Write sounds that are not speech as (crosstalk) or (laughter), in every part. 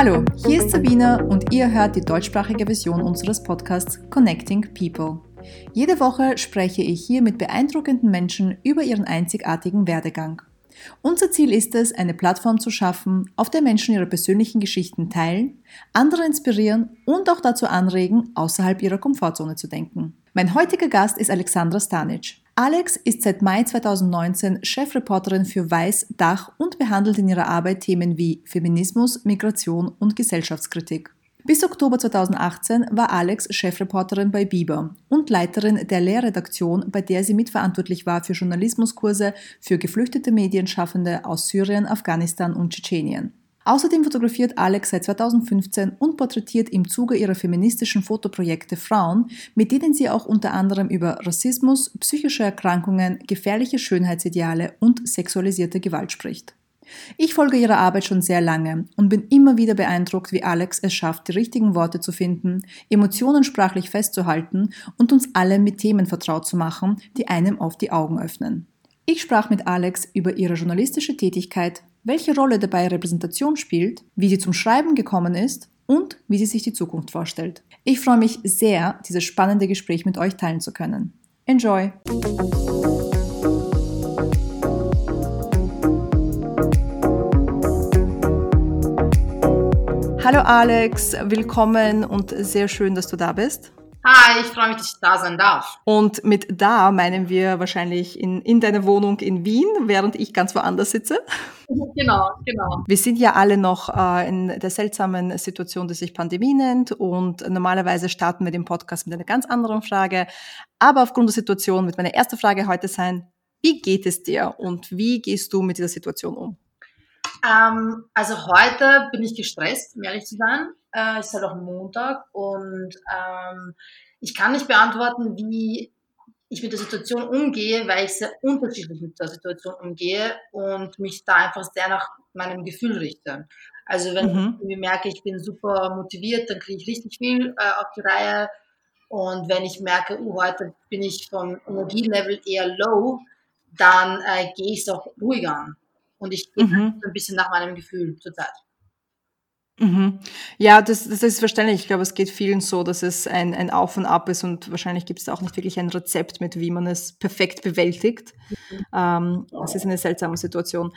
Hallo, hier ist Sabina und ihr hört die deutschsprachige Version unseres Podcasts Connecting People. Jede Woche spreche ich hier mit beeindruckenden Menschen über ihren einzigartigen Werdegang. Unser Ziel ist es, eine Plattform zu schaffen, auf der Menschen ihre persönlichen Geschichten teilen, andere inspirieren und auch dazu anregen, außerhalb ihrer Komfortzone zu denken. Mein heutiger Gast ist Alexandra Stanic. Alex ist seit Mai 2019 Chefreporterin für Weiß Dach und behandelt in ihrer Arbeit Themen wie Feminismus, Migration und Gesellschaftskritik. Bis Oktober 2018 war Alex Chefreporterin bei Bieber und Leiterin der Lehrredaktion, bei der sie mitverantwortlich war für Journalismuskurse für geflüchtete Medienschaffende aus Syrien, Afghanistan und Tschetschenien. Außerdem fotografiert Alex seit 2015 und porträtiert im Zuge ihrer feministischen Fotoprojekte Frauen, mit denen sie auch unter anderem über Rassismus, psychische Erkrankungen, gefährliche Schönheitsideale und sexualisierte Gewalt spricht. Ich folge ihrer Arbeit schon sehr lange und bin immer wieder beeindruckt, wie Alex es schafft, die richtigen Worte zu finden, Emotionen sprachlich festzuhalten und uns alle mit Themen vertraut zu machen, die einem auf die Augen öffnen. Ich sprach mit Alex über ihre journalistische Tätigkeit, welche Rolle dabei Repräsentation spielt, wie sie zum Schreiben gekommen ist und wie sie sich die Zukunft vorstellt. Ich freue mich sehr, dieses spannende Gespräch mit euch teilen zu können. Enjoy! Hallo Alex, willkommen und sehr schön, dass du da bist. Hi, ich freue mich, dass ich da sein darf. Und mit da meinen wir wahrscheinlich in, in deiner Wohnung in Wien, während ich ganz woanders sitze. (laughs) Genau, genau. Wir sind ja alle noch äh, in der seltsamen Situation, die sich Pandemie nennt. Und normalerweise starten wir den Podcast mit einer ganz anderen Frage. Aber aufgrund der Situation wird meine erste Frage heute sein, wie geht es dir und wie gehst du mit dieser Situation um? Ähm, also heute bin ich gestresst, um ehrlich zu sein. Äh, ist halt auch Montag und ähm, ich kann nicht beantworten, wie ich mit der Situation umgehe, weil ich sehr unterschiedlich mit der Situation umgehe und mich da einfach sehr nach meinem Gefühl richte. Also wenn mhm. ich merke, ich bin super motiviert, dann kriege ich richtig viel äh, auf die Reihe. Und wenn ich merke, uh, heute bin ich vom Energielevel eher low, dann äh, gehe ich es auch ruhig an. Und ich gehe mhm. ein bisschen nach meinem Gefühl zurzeit. Mhm. Ja, das, das ist verständlich. Ich glaube, es geht vielen so, dass es ein, ein Auf und Ab ist und wahrscheinlich gibt es auch nicht wirklich ein Rezept mit, wie man es perfekt bewältigt. Mhm. Ähm, es ist eine seltsame Situation.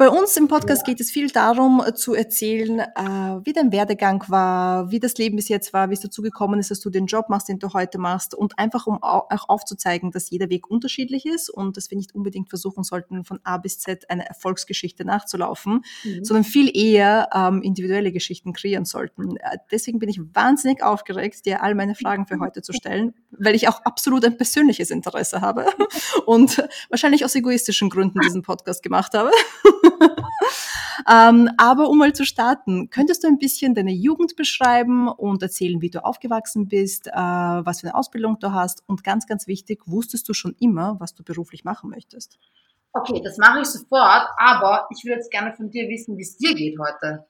Bei uns im Podcast geht es viel darum, äh, zu erzählen, äh, wie dein Werdegang war, wie das Leben bis jetzt war, wie es dazu gekommen ist, dass du den Job machst, den du heute machst und einfach um auch aufzuzeigen, dass jeder Weg unterschiedlich ist und dass wir nicht unbedingt versuchen sollten, von A bis Z eine Erfolgsgeschichte nachzulaufen, mhm. sondern viel eher ähm, individuelle Geschichten kreieren sollten. Äh, deswegen bin ich wahnsinnig aufgeregt, dir all meine Fragen für heute zu stellen, weil ich auch absolut ein persönliches Interesse habe (laughs) und wahrscheinlich aus egoistischen Gründen diesen Podcast gemacht habe. (laughs) (laughs) ähm, aber um mal zu starten, könntest du ein bisschen deine Jugend beschreiben und erzählen, wie du aufgewachsen bist, äh, was für eine Ausbildung du hast und ganz, ganz wichtig, wusstest du schon immer, was du beruflich machen möchtest? Okay, das mache ich sofort, aber ich würde jetzt gerne von dir wissen, wie es dir geht heute.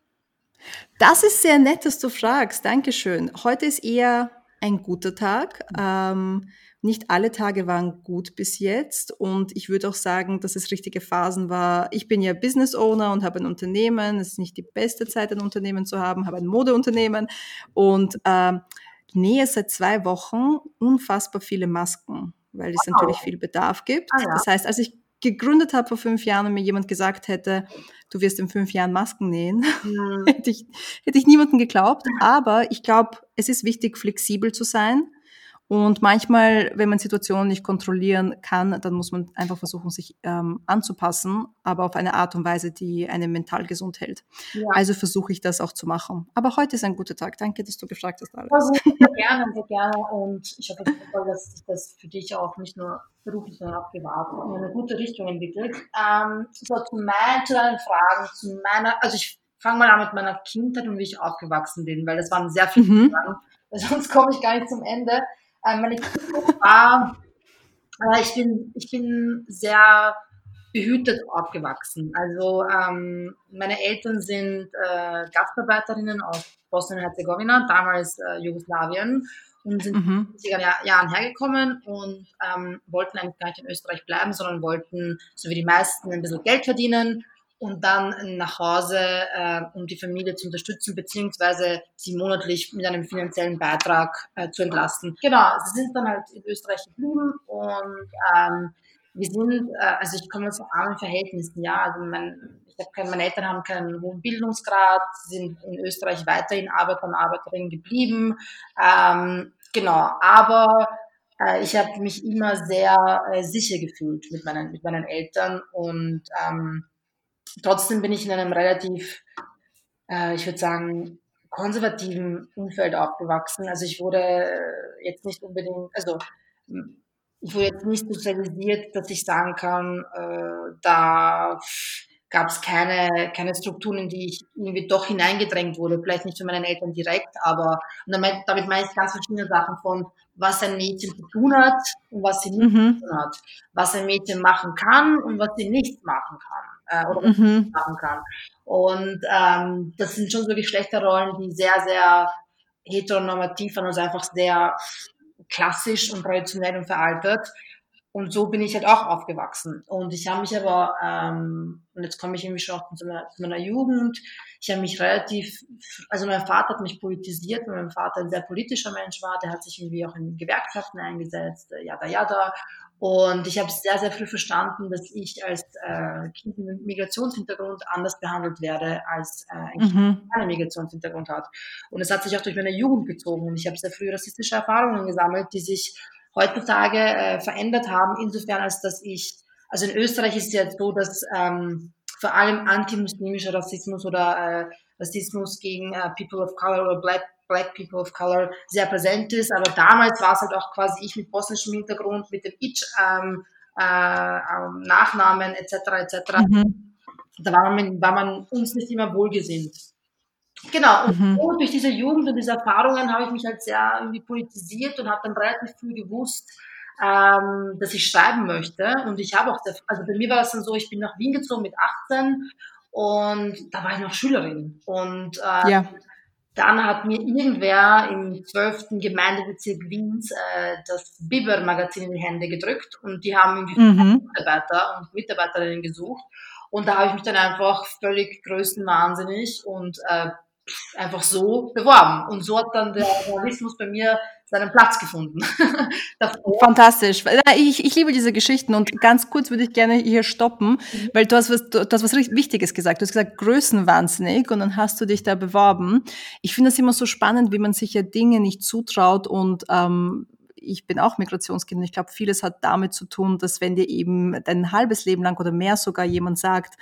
Das ist sehr nett, dass du fragst. Dankeschön. Heute ist eher ein guter Tag. Ähm, nicht alle Tage waren gut bis jetzt und ich würde auch sagen, dass es richtige Phasen war. Ich bin ja Business Owner und habe ein Unternehmen. Es ist nicht die beste Zeit, ein Unternehmen zu haben, habe ein Modeunternehmen und äh, nähe seit zwei Wochen unfassbar viele Masken, weil es wow. natürlich viel Bedarf gibt. Ah, ja. Das heißt, als ich gegründet habe vor fünf Jahren und mir jemand gesagt hätte, du wirst in fünf Jahren Masken nähen, mhm. (laughs) hätte, ich, hätte ich niemanden geglaubt. Aber ich glaube, es ist wichtig, flexibel zu sein und manchmal, wenn man Situationen nicht kontrollieren kann, dann muss man einfach versuchen, sich ähm, anzupassen, aber auf eine Art und Weise, die einen mental gesund hält. Ja. Also versuche ich das auch zu machen. Aber heute ist ein guter Tag. Danke, dass du gefragt hast, Alex. Also, (laughs) sehr gerne, sehr gerne. Und ich hoffe, dass sich das für dich auch nicht nur beruflich, sondern auch privat in eine gute Richtung entwickelt. Ähm, so, zu, mein, zu deinen Fragen, zu meiner, also ich fange mal an mit meiner Kindheit und wie ich aufgewachsen bin, weil das waren sehr viele mhm. Fragen, sonst komme ich gar nicht zum Ende. Ähm, meine Kindheit war, äh, ich, bin, ich bin sehr behütet aufgewachsen. Also ähm, meine Eltern sind äh, Gastarbeiterinnen aus Bosnien-Herzegowina, damals äh, Jugoslawien, und sind mhm. in den Jahren hergekommen und ähm, wollten eigentlich gar nicht in Österreich bleiben, sondern wollten, so wie die meisten, ein bisschen Geld verdienen und dann nach Hause, äh, um die Familie zu unterstützen, beziehungsweise sie monatlich mit einem finanziellen Beitrag äh, zu entlasten. Genau, sie sind dann halt in Österreich geblieben und ähm, wir sind, äh, also ich komme aus armen Verhältnissen, ja, also mein, ich habe keine, meine Eltern haben keinen hohen Bildungsgrad, sind in Österreich weiterhin Arbeiter und Arbeiterinnen geblieben, ähm, genau, aber äh, ich habe mich immer sehr äh, sicher gefühlt mit meinen, mit meinen Eltern und ähm, trotzdem bin ich in einem relativ, äh, ich würde sagen, konservativen Umfeld aufgewachsen. Also ich wurde äh, jetzt nicht unbedingt, also ich wurde jetzt nicht sozialisiert, dass ich sagen kann, äh, da gab es keine, keine Strukturen, in die ich irgendwie doch hineingedrängt wurde. Vielleicht nicht von meinen Eltern direkt, aber und damit, damit meine ich ganz verschiedene Sachen von, was ein Mädchen zu tun hat und was sie nicht mhm. zu tun hat. Was ein Mädchen machen kann und was sie nicht machen kann. Äh, oder was mhm. machen kann. Und ähm, das sind schon so Geschlechterrollen, die sehr, sehr heteronormativ waren, also einfach sehr klassisch und traditionell und veraltet. Und so bin ich halt auch aufgewachsen. Und ich habe mich aber, ähm, und jetzt komme ich irgendwie schon auch zu meiner, zu meiner Jugend, ich habe mich relativ, also mein Vater hat mich politisiert, weil mein Vater ein sehr politischer Mensch war, der hat sich irgendwie auch in Gewerkschaften eingesetzt, äh, yada yada. Und ich habe sehr, sehr früh verstanden, dass ich als äh, Kind mit Migrationshintergrund anders behandelt werde, als äh, ein Kind, mhm. keinen Migrationshintergrund hat. Und es hat sich auch durch meine Jugend gezogen. Und ich habe sehr früh rassistische Erfahrungen gesammelt, die sich heutzutage äh, verändert haben, insofern als dass ich, also in Österreich ist es ja so, dass ähm, vor allem antimuslimischer Rassismus oder äh, Rassismus gegen äh, People of Color oder Black, Black People of Color sehr präsent ist. Aber damals war es halt auch quasi ich mit bosnischem Hintergrund, mit dem Itch, ähm, äh, ähm, Nachnamen etc. etc. Mhm. Da war man, war man uns nicht immer wohlgesinnt. Genau, und mhm. durch diese Jugend und diese Erfahrungen habe ich mich halt sehr irgendwie politisiert und habe dann relativ früh gewusst, ähm, dass ich schreiben möchte. Und ich habe auch, sehr, also bei mir war es dann so, ich bin nach Wien gezogen mit 18 und da war ich noch Schülerin. Und äh, ja. Dann hat mir irgendwer im 12. Gemeindebezirk Wiens äh, das Biber-Magazin in die Hände gedrückt und die haben irgendwie mhm. Mitarbeiter und Mitarbeiterinnen gesucht. Und da habe ich mich dann einfach völlig größenwahnsinnig und äh, einfach so beworben. Und so hat dann der Journalismus bei mir seinen Platz gefunden. (laughs) Fantastisch. Ich, ich liebe diese Geschichten und ganz kurz würde ich gerne hier stoppen, mhm. weil du hast was, du hast was Wichtiges gesagt. Du hast gesagt, größenwahnsinnig und dann hast du dich da beworben. Ich finde das immer so spannend, wie man sich ja Dinge nicht zutraut und ähm, ich bin auch Migrationskind und ich glaube, vieles hat damit zu tun, dass wenn dir eben dein halbes Leben lang oder mehr sogar jemand sagt,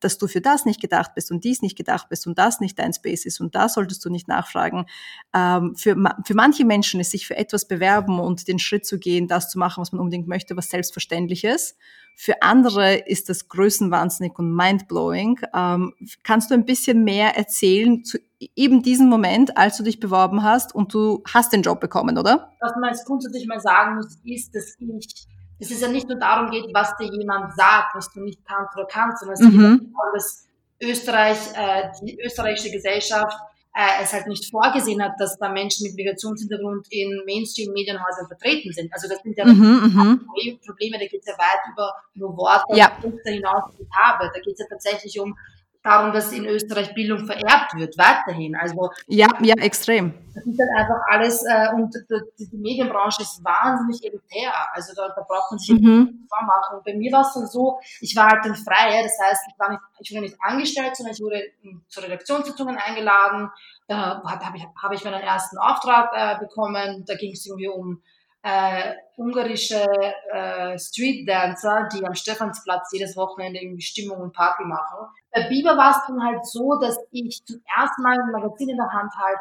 dass du für das nicht gedacht bist und dies nicht gedacht bist und das nicht dein Space ist und da solltest du nicht nachfragen. Ähm, für, für manche Menschen ist sich für etwas bewerben und den Schritt zu gehen, das zu machen, was man unbedingt möchte, was selbstverständlich ist. Für andere ist das größenwahnsinnig und mindblowing. Ähm, kannst du ein bisschen mehr erzählen zu eben diesen Moment, als du dich beworben hast und du hast den Job bekommen, oder? Was man jetzt grundsätzlich mal sagen muss, ist, dass ich dass es ja nicht nur darum geht, was dir jemand sagt, was du nicht kannst oder kannst, sondern es mhm. geht darum, dass Österreich, äh, die österreichische Gesellschaft äh, es halt nicht vorgesehen hat, dass da Menschen mit Migrationshintergrund in Mainstream-Medienhäusern vertreten sind. Also das sind ja mhm, mhm. Probleme, da geht es ja weit über nur Worte ja. hinaus, die ich habe. Da geht es ja tatsächlich um darum, dass in Österreich Bildung vererbt wird, weiterhin. Also ja, ja, extrem. Das ist halt einfach alles äh, und die, die, Medienbranche ist wahnsinnig elitär. Also da, da braucht man sich mhm. vormachen. Und bei mir war es dann so, ich war halt ein Freier, das heißt, ich war nicht, ich wurde nicht angestellt, sondern ich wurde zu Redaktionssitzungen eingeladen. Da habe ich, hab ich meinen ersten Auftrag äh, bekommen. Da ging es irgendwie um äh, ungarische äh, Street Dancer, die am Stephansplatz jedes Wochenende irgendwie Stimmung und Party machen. Bei Biber war es dann halt so, dass ich zum ersten Mal ein Magazin in der Hand, halt,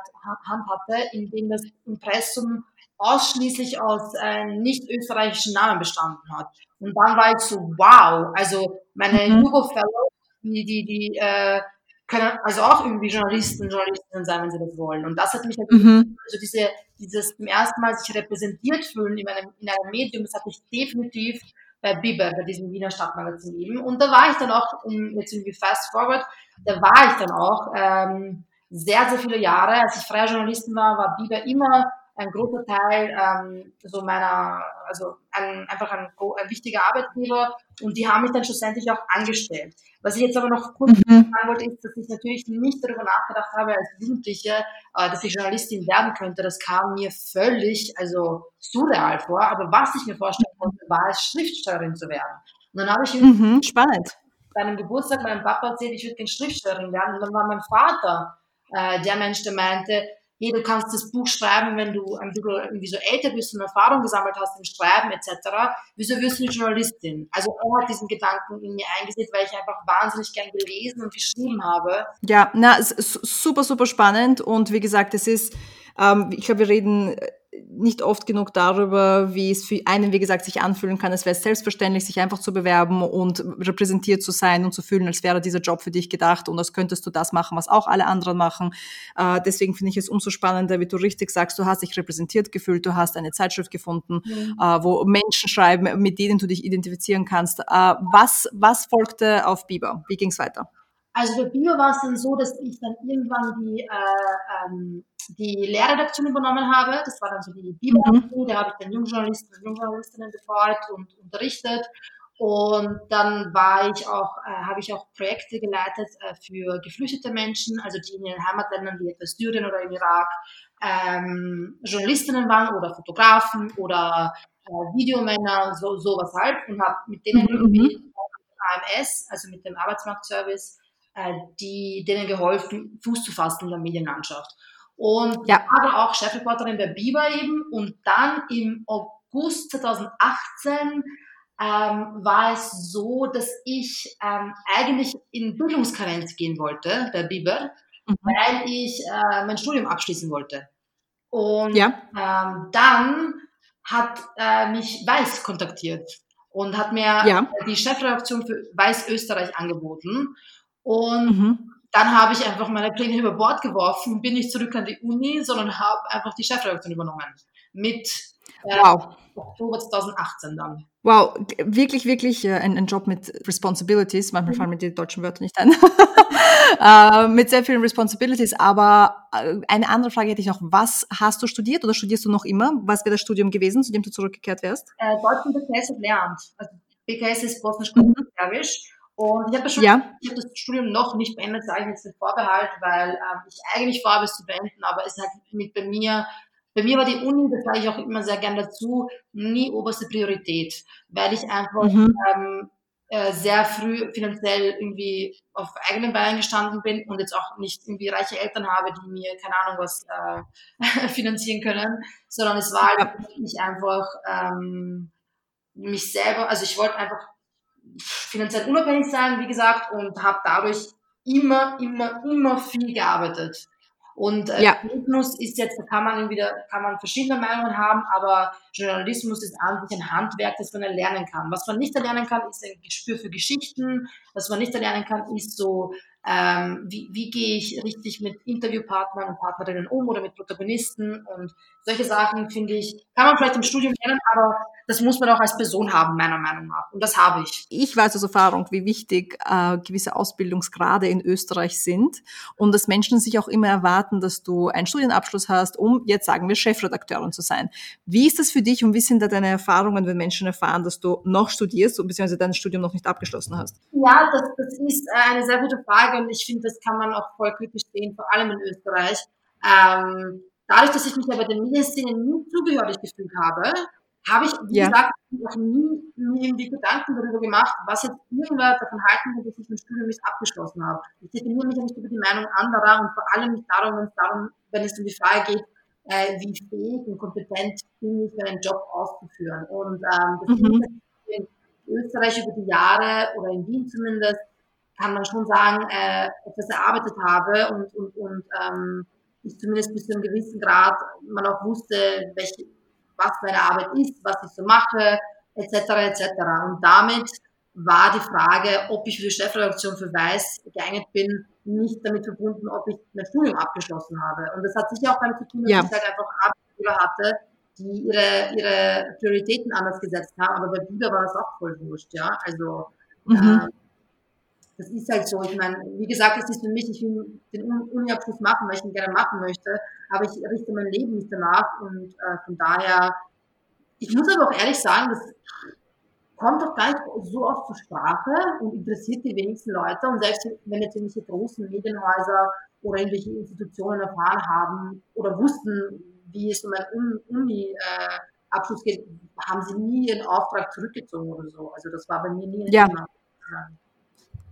Hand hatte, in dem das Impressum ausschließlich aus äh, nicht österreichischen Namen bestanden hat. Und dann war ich so, wow, also meine mhm. Hugo Fellows, die, die, die äh, können also auch irgendwie Journalisten, Journalistinnen sein, wenn sie das wollen. Und das hat mich halt, mhm. also diese, dieses zum ersten Mal sich repräsentiert fühlen in einem, in einem Medium, das hat mich definitiv bei Biber, bei diesem Wiener Stadtmagazin eben. Und da war ich dann auch, um jetzt irgendwie fast forward, da war ich dann auch ähm, sehr, sehr viele Jahre. Als ich freie Journalistin war, war Biber immer ein großer Teil ähm, so meiner, also ein, einfach ein, ein, wichtiger Arbeitgeber und die haben mich dann schlussendlich auch angestellt. Was ich jetzt aber noch kurz mhm. sagen wollte, ist, dass ich natürlich nicht darüber nachgedacht habe als Jugendliche, äh, dass ich Journalistin werden könnte. Das kam mir völlig, also surreal vor. Aber was ich mir vorstellen konnte, war es Schriftstellerin zu werden. Und dann habe ich mhm, spannend. bei einem Geburtstag meinem Papa erzählt, ich würde gerne Schriftstellerin werden. Und dann war mein Vater äh, der Mensch, der meinte, hey, du kannst das Buch schreiben, wenn du ein bisschen irgendwie so älter bist und Erfahrung gesammelt hast im Schreiben etc. Wieso wirst du nicht Journalistin? Also er hat diesen Gedanken in mir eingesetzt, weil ich einfach wahnsinnig gern gelesen und geschrieben habe. Ja, na, super, super spannend und wie gesagt, es ist, ähm, ich glaube, wir reden nicht oft genug darüber, wie es für einen, wie gesagt, sich anfühlen kann. Es wäre selbstverständlich, sich einfach zu bewerben und repräsentiert zu sein und zu fühlen, als wäre dieser Job für dich gedacht und als könntest du das machen, was auch alle anderen machen. Äh, deswegen finde ich es umso spannender, wie du richtig sagst, du hast dich repräsentiert gefühlt, du hast eine Zeitschrift gefunden, mhm. äh, wo Menschen schreiben, mit denen du dich identifizieren kannst. Äh, was, was folgte auf Biber? Wie ging es weiter? Also bei Biber war es dann so, dass ich dann irgendwann die äh, ähm, die Lehrredaktion übernommen habe. Das war dann so die Bibel, mhm. da habe ich dann Jungjournalisten und Jungjournalistinnen betreut und unterrichtet. Und dann war ich auch, äh, habe ich auch Projekte geleitet äh, für geflüchtete Menschen, also die in ihren Heimatländern wie etwa Syrien oder im Irak ähm, Journalistinnen waren oder Fotografen oder äh, Videomänner, so sowas halt, und habe mit denen mhm. irgendwie AMS, also mit dem Arbeitsmarktservice, die denen geholfen, Fuß zu fassen in der Medienlandschaft. Und ja. war auch Chefreporterin bei Biber eben. Und dann im August 2018 ähm, war es so, dass ich ähm, eigentlich in Bildungskarenz gehen wollte bei Biber, mhm. weil ich äh, mein Studium abschließen wollte. Und ja. ähm, dann hat äh, mich Weiß kontaktiert und hat mir ja. die Chefredaktion für Weiß Österreich angeboten. Und mhm dann habe ich einfach meine Pläne über Bord geworfen, bin nicht zurück an die Uni, sondern habe einfach die Chefredaktion übernommen. Mit äh, wow. Oktober 2018 dann. Wow, wirklich, wirklich äh, ein, ein, Job mit Responsibilities. Manchmal mhm. fallen mir die deutschen Wörter nicht ein. (laughs) äh, mit sehr vielen Responsibilities. Aber äh, eine andere Frage hätte ich noch. Was hast du studiert oder studierst du noch immer? Was wäre das Studium gewesen, zu dem du zurückgekehrt wärst? Äh, Deutsch und BKS und Lehramt. Also BKS ist Bosnisch-Serbisch. Mhm. Und ich habe schon, ja. ich habe das Studium noch nicht beendet, sage ich jetzt den Vorbehalt, weil ähm, ich eigentlich vorhabe es zu beenden, aber es halt mit bei mir, bei mir war die Uni, das sage ich auch immer sehr gern dazu, nie oberste Priorität, weil ich einfach mhm. ähm, äh, sehr früh finanziell irgendwie auf eigenen Beinen gestanden bin und jetzt auch nicht irgendwie reiche Eltern habe, die mir keine Ahnung was äh, (laughs) finanzieren können, sondern es war halt nicht einfach ähm, mich selber, also ich wollte einfach finanziell unabhängig sein, wie gesagt, und habe dadurch immer, immer, immer viel gearbeitet. Und äh, ja. Journalismus ist jetzt, da kann man wieder, kann man verschiedene Meinungen haben, aber Journalismus ist an sich ein Handwerk, das man erlernen kann. Was man nicht erlernen kann, ist ein Gespür für Geschichten. Was man nicht erlernen kann, ist so, ähm, wie, wie gehe ich richtig mit Interviewpartnern und Partnerinnen um oder mit Protagonisten und solche Sachen, finde ich, kann man vielleicht im Studium lernen, aber das muss man auch als Person haben, meiner Meinung nach. Und das habe ich. Ich weiß aus Erfahrung, wie wichtig äh, gewisse Ausbildungsgrade in Österreich sind und dass Menschen sich auch immer erwarten, dass du einen Studienabschluss hast, um jetzt sagen wir Chefredakteurin zu sein. Wie ist das für dich und wie sind da deine Erfahrungen, wenn Menschen erfahren, dass du noch studierst und beziehungsweise dein Studium noch nicht abgeschlossen hast? Ja, das, das ist eine sehr gute Frage und ich finde, das kann man auch voll kritisch sehen, vor allem in Österreich. Ähm, dadurch, dass ich mich aber der Medienszene nie zugehörig gefühlt habe, habe ich, wie ja. gesagt, noch nie, nie irgendwie Gedanken darüber gemacht, was jetzt irgendwer davon halten wird, dass ich mein Studium nicht abgeschlossen habe. Ich definiere mich ja nicht über die Meinung anderer und vor allem nicht darum, wenn es darum, wenn es um die Frage geht, äh, wie fähig und kompetent bin ich, einen Job auszuführen. Und ähm, das mhm. in Österreich über die Jahre oder in Wien zumindest kann man schon sagen, äh, etwas erarbeitet habe und, und, und ähm, ich zumindest bis zu einem gewissen Grad man auch wusste, welche, was meine Arbeit ist, was ich so mache, etc. etc. Und damit war die Frage, ob ich für die Chefredaktion für Weiß geeignet bin, nicht damit verbunden, ob ich mein Studium abgeschlossen habe. Und das hat sicher auch damit zu tun, dass ja. ich halt einfach Arbeitgeber hatte, die ihre, ihre Prioritäten anders gesetzt haben. Aber bei Biber war das auch voll wurscht, ja. Also, mhm. äh, das ist halt so. Ich meine, wie gesagt, das ist für mich, ich will den Uni-Abschluss machen, weil ich ihn gerne machen möchte, aber ich richte mein Leben nicht danach und äh, von daher, ich muss aber auch ehrlich sagen, das kommt doch gar nicht so oft zur Sprache und interessiert die wenigsten Leute und selbst wenn jetzt irgendwelche großen Medienhäuser oder irgendwelche Institutionen erfahren haben oder wussten, wie es um einen Uni-Abschluss äh, geht, haben sie nie ihren Auftrag zurückgezogen oder so. Also das war bei mir nie ein ja. Thema.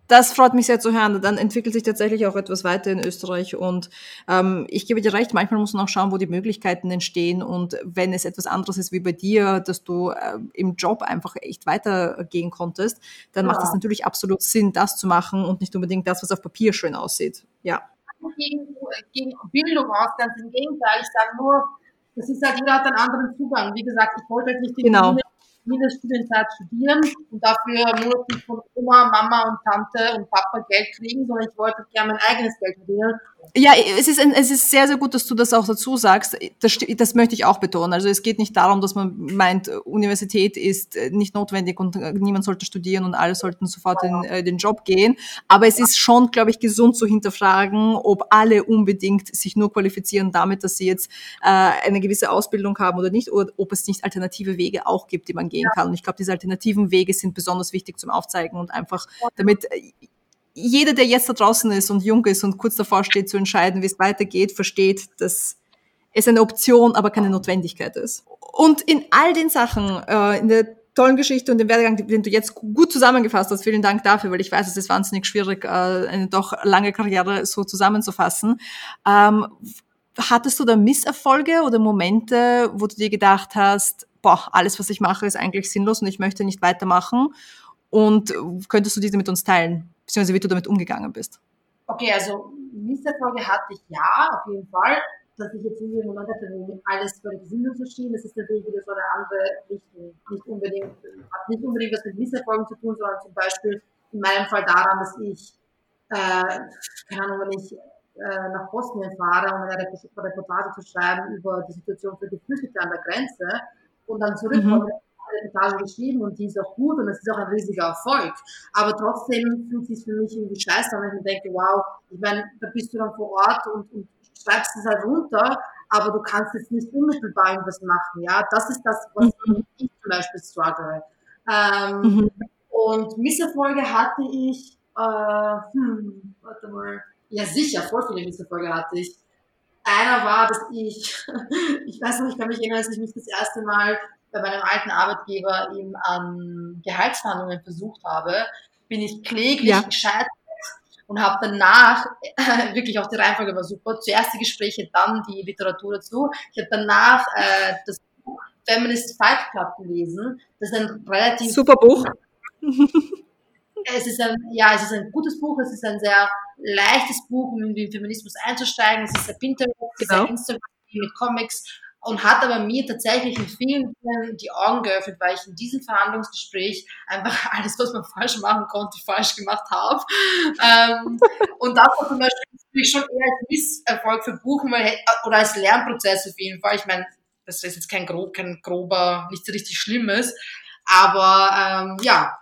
Das freut mich sehr zu hören. Dann entwickelt sich tatsächlich auch etwas weiter in Österreich. Und ähm, ich gebe dir recht, manchmal muss man auch schauen, wo die Möglichkeiten entstehen. Und wenn es etwas anderes ist wie bei dir, dass du äh, im Job einfach echt weitergehen konntest, dann ja. macht es natürlich absolut Sinn, das zu machen und nicht unbedingt das, was auf Papier schön aussieht. Ja. Gegen, gegen Bildung aus, ganz im Gegenteil. Ich sage nur, das ist halt, jeder hat einen anderen Zugang. Wie gesagt, ich wollte halt nicht die genau jede Studienzeit studieren und dafür monatlich von Oma, Mama und Tante und Papa Geld kriegen, sondern ich wollte gerne mein eigenes Geld verdienen. Ja, es ist, es ist sehr, sehr gut, dass du das auch dazu sagst. Das, das möchte ich auch betonen. Also es geht nicht darum, dass man meint, Universität ist nicht notwendig und niemand sollte studieren und alle sollten sofort in äh, den Job gehen. Aber es ist schon, glaube ich, gesund zu hinterfragen, ob alle unbedingt sich nur qualifizieren damit, dass sie jetzt äh, eine gewisse Ausbildung haben oder nicht, oder ob es nicht alternative Wege auch gibt, die man gehen kann. Und ich glaube, diese alternativen Wege sind besonders wichtig zum Aufzeigen und einfach, damit äh, jeder, der jetzt da draußen ist und jung ist und kurz davor steht zu entscheiden, wie es weitergeht, versteht, dass es eine Option, aber keine Notwendigkeit ist. Und in all den Sachen, äh, in der tollen Geschichte und dem Werdegang, den du jetzt gut zusammengefasst hast, vielen Dank dafür, weil ich weiß, es ist wahnsinnig schwierig, äh, eine doch lange Karriere so zusammenzufassen. Ähm, hattest du da Misserfolge oder Momente, wo du dir gedacht hast, boah, alles, was ich mache, ist eigentlich sinnlos und ich möchte nicht weitermachen? Und könntest du diese mit uns teilen? Beziehungsweise wie du damit umgegangen bist? Okay, also Misserfolge hatte ich ja, auf jeden Fall. Dass ich jetzt in diesem Moment hatte, alles völlig sinnlos erschien, das ist natürlich wieder so eine andere Richtung. Nicht unbedingt, hat nicht unbedingt was mit Misserfolgen zu tun, sondern zum Beispiel in meinem Fall daran, dass ich, äh, keine Ahnung, wenn ich äh, nach Bosnien fahre, um eine Reportage zu schreiben über die Situation für Geflüchtete an der Grenze und dann zurückkomme, mhm Reportage geschrieben und die ist auch gut und es ist auch ein riesiger Erfolg. Aber trotzdem fühlt sich für mich irgendwie scheiße an, wenn ich mir denke, wow, ich meine, da bist du dann vor Ort und, und schreibst es halt runter, aber du kannst jetzt nicht unmittelbar irgendwas machen, ja. Das ist das, was mhm. ich zum Beispiel struggle. Ähm, mhm. Und Misserfolge hatte ich, äh, hm, warte mal, ja sicher, voll viele Misserfolge hatte ich. Einer war, dass ich, (laughs) ich weiß noch, ich kann mich erinnern, als ich mich das erste Mal bei meinem alten Arbeitgeber eben an Gehaltsverhandlungen versucht habe, bin ich kläglich ja. gescheitert und habe danach, (laughs) wirklich auch die Reihenfolge war super, zuerst die Gespräche, dann die Literatur dazu. Ich habe danach äh, das Buch Feminist Fight Club gelesen. Das ist ein relativ... Super Buch. es ist ein, ja, es ist ein gutes Buch, es ist ein sehr leichtes Buch, um in den Feminismus einzusteigen. Es ist ein Pinterest, genau. ein Instagram mit Comics und hat aber mir tatsächlich in vielen Fällen die Augen geöffnet, weil ich in diesem Verhandlungsgespräch einfach (laughs) alles, was man falsch machen konnte, falsch gemacht habe. Ähm, und das war zum Beispiel schon eher als Misserfolg für Buchen oder als Lernprozess auf jeden Fall. Ich meine, das ist jetzt kein, grob, kein grober, nichts richtig Schlimmes, aber ähm, ja,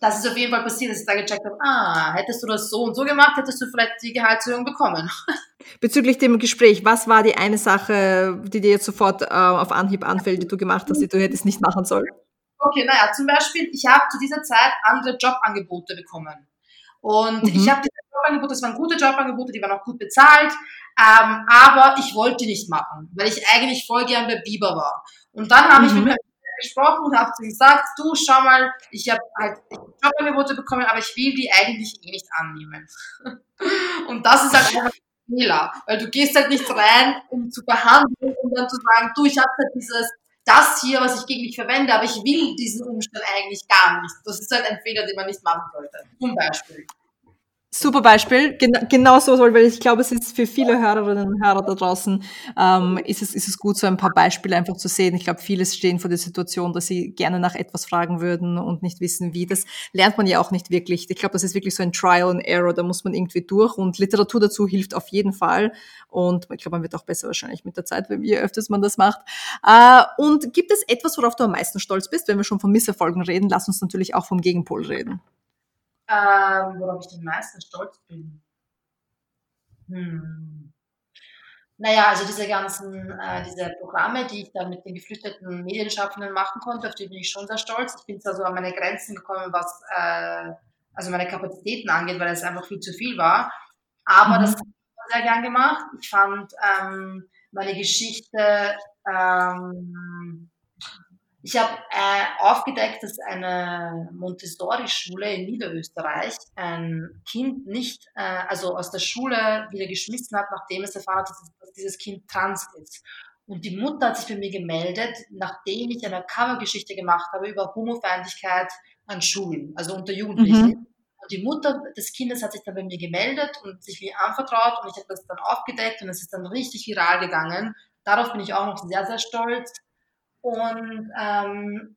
das ist auf jeden Fall passiert, dass ich da gecheckt habe, ah, hättest du das so und so gemacht, hättest du vielleicht die Gehaltserhöhung bekommen. (laughs) Bezüglich dem Gespräch, was war die eine Sache, die dir jetzt sofort äh, auf Anhieb anfällt, die du gemacht hast, die du hättest nicht machen sollen? Okay, naja, zum Beispiel, ich habe zu dieser Zeit andere Jobangebote bekommen. Und mhm. ich habe diese Jobangebote, das waren gute Jobangebote, die waren auch gut bezahlt, ähm, aber ich wollte die nicht machen, weil ich eigentlich voll gern bei Biber war. Und dann habe mhm. ich mit meinem gesprochen und habe zu ihm gesagt, du schau mal, ich habe halt Jobangebote bekommen, aber ich will die eigentlich eh nicht annehmen. (laughs) und das ist halt einfach ein Fehler, weil du gehst halt nicht rein, um zu verhandeln und dann zu sagen, du, ich habe halt dieses das hier, was ich gegen mich verwende, aber ich will diesen Umstand eigentlich gar nicht. Das ist halt ein Fehler, den man nicht machen sollte. Zum Beispiel. Super Beispiel, Gen genau so soll, weil ich glaube, es ist für viele Hörerinnen und Hörer da draußen, ähm, ist, es, ist es gut, so ein paar Beispiele einfach zu sehen. Ich glaube, viele stehen vor der Situation, dass sie gerne nach etwas fragen würden und nicht wissen, wie. Das lernt man ja auch nicht wirklich. Ich glaube, das ist wirklich so ein Trial and Error, da muss man irgendwie durch und Literatur dazu hilft auf jeden Fall. Und ich glaube, man wird auch besser wahrscheinlich mit der Zeit, je öfters man das macht. Äh, und gibt es etwas, worauf du am meisten stolz bist? Wenn wir schon von Misserfolgen reden, lass uns natürlich auch vom Gegenpol reden. Ähm, worauf ich am meisten stolz bin. Hm. Naja, also diese ganzen, äh, diese Programme, die ich da mit den geflüchteten Medienschaffenden machen konnte, auf die bin ich schon sehr stolz. Ich bin zwar so an meine Grenzen gekommen, was äh, also meine Kapazitäten angeht, weil es einfach viel zu viel war. Aber mhm. das habe ich sehr gern gemacht. Ich fand ähm, meine Geschichte ähm, ich habe äh, aufgedeckt, dass eine Montessori-Schule in Niederösterreich ein Kind nicht, äh, also aus der Schule wieder geschmissen hat, nachdem es erfahren hat, dass, dieses Kind trans ist. Und die Mutter hat sich bei mir gemeldet, nachdem ich eine Covergeschichte gemacht habe über Homofeindlichkeit an Schulen, also unter Jugendlichen. Mhm. Und die Mutter des Kindes hat sich dann bei mir gemeldet und sich mir anvertraut und ich habe das dann aufgedeckt und es ist dann richtig viral gegangen. Darauf bin ich auch noch sehr, sehr stolz. Und ähm,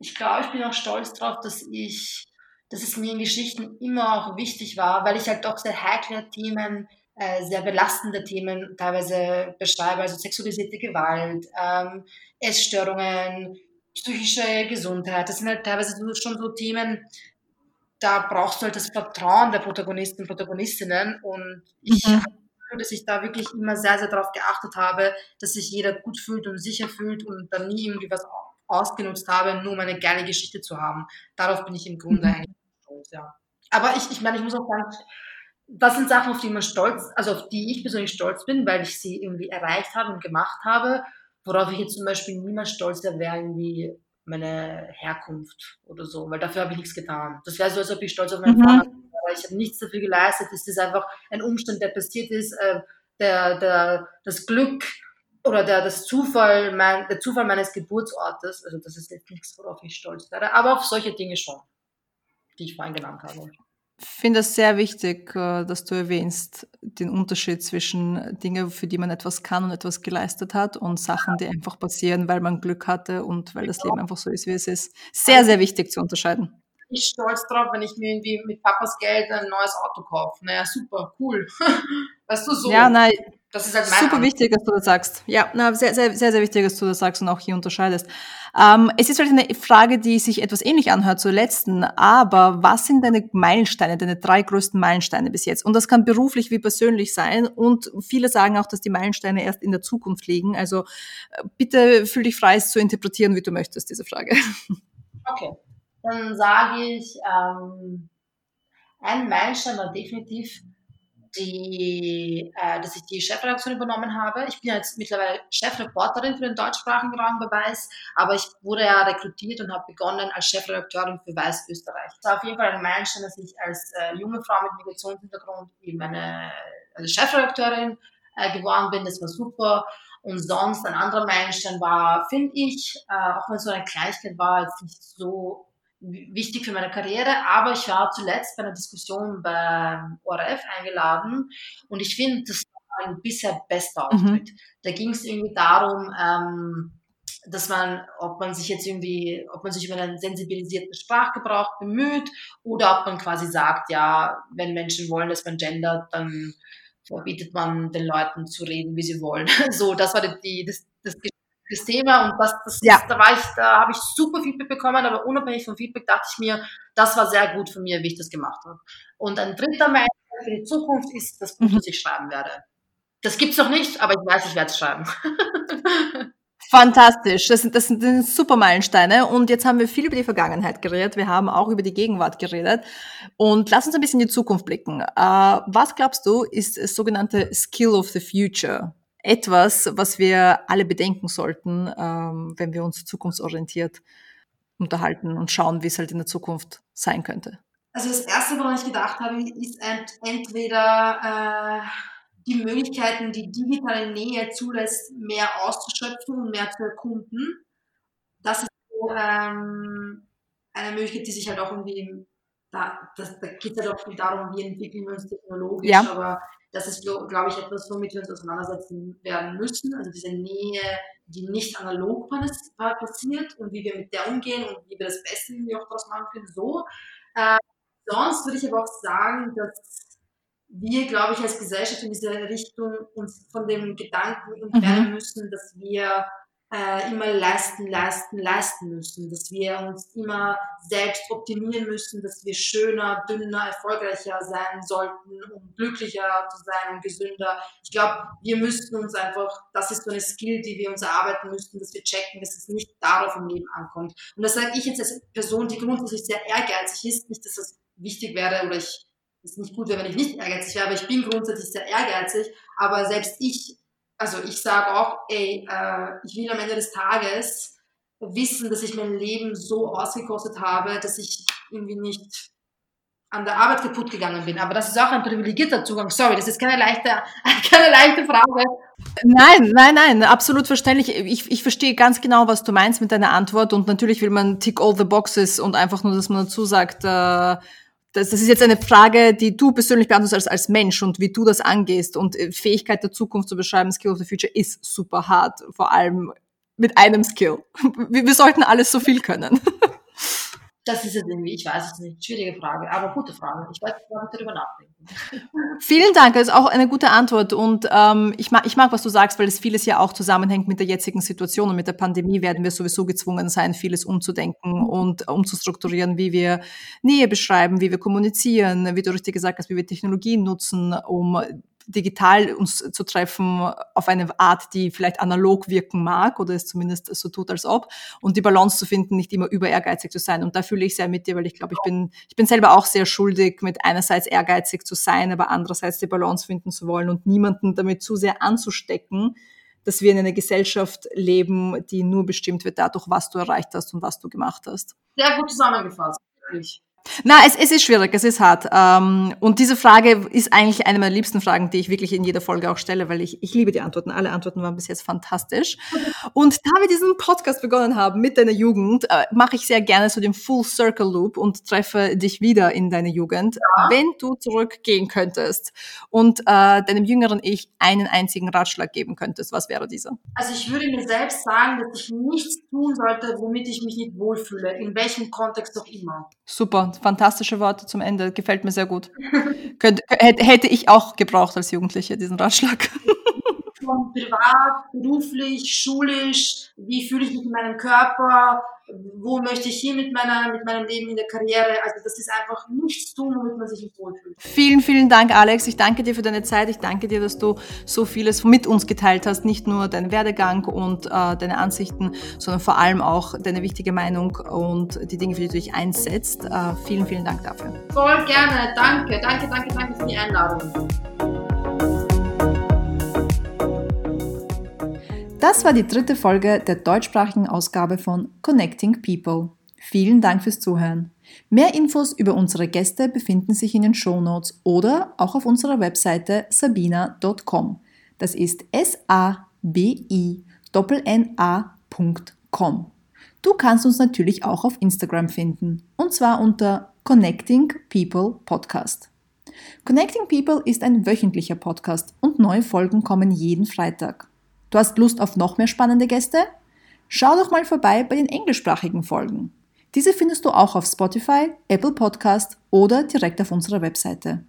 ich glaube, ich bin auch stolz darauf, dass ich, dass es mir in Geschichten immer auch wichtig war, weil ich halt doch sehr heikle Themen, äh, sehr belastende Themen teilweise beschreibe, also sexualisierte Gewalt, ähm, Essstörungen, psychische Gesundheit. Das sind halt teilweise schon so Themen, da brauchst du halt das Vertrauen der Protagonisten und Protagonistinnen. Und ich mhm dass ich da wirklich immer sehr, sehr darauf geachtet habe, dass sich jeder gut fühlt und sicher fühlt und dann nie irgendwie was ausgenutzt habe, nur um eine geile Geschichte zu haben. Darauf bin ich im Grunde mhm. eigentlich stolz, ja. Aber ich, ich meine, ich muss auch sagen, das sind Sachen, auf die man stolz, also auf die ich persönlich stolz bin, weil ich sie irgendwie erreicht habe und gemacht habe, worauf ich jetzt zum Beispiel niemals stolz wäre, irgendwie meine Herkunft oder so, weil dafür habe ich nichts getan. Das wäre so, als ob ich stolz auf meinen mhm. Vater ich habe nichts dafür geleistet. Es ist einfach ein Umstand, der passiert ist, äh, der, der, das Glück oder der, das Zufall, mein, der Zufall meines Geburtsortes. Also das ist jetzt nichts, worauf ich stolz wäre, aber auf solche Dinge schon, die ich vorhin genannt habe. Ich finde es sehr wichtig, äh, dass du erwähnst, den Unterschied zwischen Dingen, für die man etwas kann und etwas geleistet hat und Sachen, die einfach passieren, weil man Glück hatte und weil das Leben einfach so ist, wie es ist. Sehr, sehr wichtig zu unterscheiden ich stolz drauf, wenn ich mir irgendwie mit Papas Geld ein neues Auto kaufe. Naja, super, cool. (laughs) weißt du, so. Ja, nein. Das ist halt mein Super Angst. wichtig, dass du das sagst. Ja, na, sehr, sehr, sehr, sehr wichtig, dass du das sagst und auch hier unterscheidest. Ähm, es ist vielleicht eine Frage, die sich etwas ähnlich anhört zur letzten, aber was sind deine Meilensteine, deine drei größten Meilensteine bis jetzt? Und das kann beruflich wie persönlich sein und viele sagen auch, dass die Meilensteine erst in der Zukunft liegen. Also äh, bitte fühl dich frei, es zu interpretieren, wie du möchtest, diese Frage. (laughs) Okay dann sage ich, ähm, ein Meilenstein war definitiv, die, äh, dass ich die Chefredaktion übernommen habe. Ich bin jetzt mittlerweile Chefreporterin für den deutschsprachigen Raum bei Weiß, aber ich wurde ja rekrutiert und habe begonnen als Chefredakteurin für Weiß Österreich. Es war auf jeden Fall ein Meilenstein, dass ich als äh, junge Frau mit Migrationshintergrund eben eine, eine Chefredakteurin äh, geworden bin. Das war super. Und sonst ein anderer Meilenstein war, finde ich, äh, auch wenn es so eine Kleinigkeit war, jetzt nicht so wichtig für meine Karriere, aber ich war zuletzt bei einer Diskussion beim ORF eingeladen und ich finde, das war ein bisher bester mhm. Auftritt. Mhm. Da ging es irgendwie darum, ähm, dass man, ob man sich jetzt irgendwie, ob man sich über einen sensibilisierten Sprachgebrauch bemüht oder ob man quasi sagt, ja, wenn Menschen wollen, dass man gendert, dann verbietet man den Leuten zu reden, wie sie wollen. (laughs) So, das war die, das, das das Thema und das, das ja. da war ich, da habe ich super Feedback bekommen, aber unabhängig vom Feedback dachte ich mir, das war sehr gut von mir, wie ich das gemacht habe. Und ein dritter Meilenstein für die Zukunft ist das Buch, mhm. das ich schreiben werde. Das gibt's noch nicht, aber ich weiß, ich werde es schreiben. (laughs) Fantastisch, das sind, das sind super Meilensteine und jetzt haben wir viel über die Vergangenheit geredet, wir haben auch über die Gegenwart geredet und lass uns ein bisschen in die Zukunft blicken. Uh, was glaubst du, ist das sogenannte Skill of the Future? Etwas, was wir alle bedenken sollten, ähm, wenn wir uns zukunftsorientiert unterhalten und schauen, wie es halt in der Zukunft sein könnte? Also das Erste, woran ich gedacht habe, ist entweder äh, die Möglichkeiten, die digitale Nähe zulässt, mehr auszuschöpfen und mehr zu erkunden. Das ist so ähm, eine Möglichkeit, die sich halt auch irgendwie, da, das, da geht es halt auch viel darum, wie entwickeln wir uns technologisch, ja. aber das ist, glaube ich, etwas, womit wir uns auseinandersetzen werden müssen. Also diese Nähe, die nicht analog passiert und wie wir mit der umgehen und wie wir das Beste irgendwie auch daraus machen können. So. Äh, sonst würde ich aber auch sagen, dass wir, glaube ich, als Gesellschaft in diese Richtung uns von dem Gedanken entfernen mhm. müssen, dass wir äh, immer leisten, leisten, leisten müssen, dass wir uns immer selbst optimieren müssen, dass wir schöner, dünner, erfolgreicher sein sollten, um glücklicher zu sein und gesünder. Ich glaube, wir müssten uns einfach, das ist so eine Skill, die wir uns erarbeiten müssten, dass wir checken, dass es nicht darauf im Leben ankommt. Und das sage ich jetzt als Person, die grundsätzlich sehr ehrgeizig ist, nicht, dass das wichtig wäre oder ich es nicht gut wäre, wenn ich nicht ehrgeizig wäre, aber ich bin grundsätzlich sehr ehrgeizig, aber selbst ich also ich sage auch, ey, äh, ich will am Ende des Tages wissen, dass ich mein Leben so ausgekostet habe, dass ich irgendwie nicht an der Arbeit kaputt gegangen bin. Aber das ist auch ein privilegierter Zugang. Sorry, das ist keine leichte, (laughs) keine leichte Frage. Nein, nein, nein, absolut verständlich. Ich, ich verstehe ganz genau, was du meinst mit deiner Antwort und natürlich will man tick all the boxes und einfach nur, dass man dazu sagt, äh, das, das ist jetzt eine Frage, die du persönlich beantwortest als, als Mensch und wie du das angehst. Und äh, Fähigkeit der Zukunft zu beschreiben, Skill of the Future, ist super hart, vor allem mit einem Skill. (laughs) Wir, wir sollten alles so viel können. (laughs) Das ist es irgendwie, ich weiß es nicht. Schwierige Frage, aber gute Frage. Ich werde darüber nachdenken. (laughs) Vielen Dank, das ist auch eine gute Antwort. Und ähm, ich, mag, ich mag, was du sagst, weil es vieles ja auch zusammenhängt mit der jetzigen Situation und mit der Pandemie werden wir sowieso gezwungen sein, vieles umzudenken und umzustrukturieren, wie wir Nähe beschreiben, wie wir kommunizieren, wie du richtig gesagt hast, wie wir Technologien nutzen, um digital uns zu treffen auf eine Art, die vielleicht analog wirken mag oder es zumindest so tut, als ob. Und die Balance zu finden, nicht immer über ehrgeizig zu sein. Und da fühle ich sehr mit dir, weil ich glaube, ich bin, ich bin selber auch sehr schuldig, mit einerseits ehrgeizig zu sein, aber andererseits die Balance finden zu wollen und niemanden damit zu sehr anzustecken, dass wir in einer Gesellschaft leben, die nur bestimmt wird dadurch, was du erreicht hast und was du gemacht hast. Sehr gut zusammengefasst. Wirklich. Na, es, es ist schwierig, es ist hart. Ähm, und diese Frage ist eigentlich eine meiner liebsten Fragen, die ich wirklich in jeder Folge auch stelle, weil ich, ich liebe die Antworten. Alle Antworten waren bis jetzt fantastisch. Und da wir diesen Podcast begonnen haben mit deiner Jugend, äh, mache ich sehr gerne so den Full Circle Loop und treffe dich wieder in deine Jugend. Ja. Wenn du zurückgehen könntest und äh, deinem jüngeren Ich einen einzigen Ratschlag geben könntest, was wäre dieser? Also ich würde mir selbst sagen, dass ich nichts tun sollte, womit ich mich nicht wohlfühle, in welchem Kontext auch immer. Super fantastische Worte zum Ende. Gefällt mir sehr gut. Könnt, hätte ich auch gebraucht als Jugendliche, diesen Ratschlag. (laughs) Von privat, beruflich, schulisch, wie fühle ich mich in meinem Körper, wo möchte ich hin mit, meiner, mit meinem Leben in der Karriere. Also das ist einfach nichts tun, womit man sich nicht wohlfühlt. Vielen, vielen Dank, Alex. Ich danke dir für deine Zeit. Ich danke dir, dass du so vieles mit uns geteilt hast. Nicht nur deinen Werdegang und äh, deine Ansichten, sondern vor allem auch deine wichtige Meinung und die Dinge, für die du dich einsetzt. Äh, vielen, vielen Dank dafür. Voll gerne. Danke, danke, danke, danke für die Einladung. Das war die dritte Folge der deutschsprachigen Ausgabe von Connecting People. Vielen Dank fürs Zuhören. Mehr Infos über unsere Gäste befinden sich in den Show Notes oder auch auf unserer Webseite sabina.com. Das ist S-A-B-I-N-A.com. Du kannst uns natürlich auch auf Instagram finden, und zwar unter Connecting People Podcast. Connecting People ist ein wöchentlicher Podcast und neue Folgen kommen jeden Freitag. Du hast Lust auf noch mehr spannende Gäste? Schau doch mal vorbei bei den englischsprachigen Folgen. Diese findest du auch auf Spotify, Apple Podcast oder direkt auf unserer Webseite.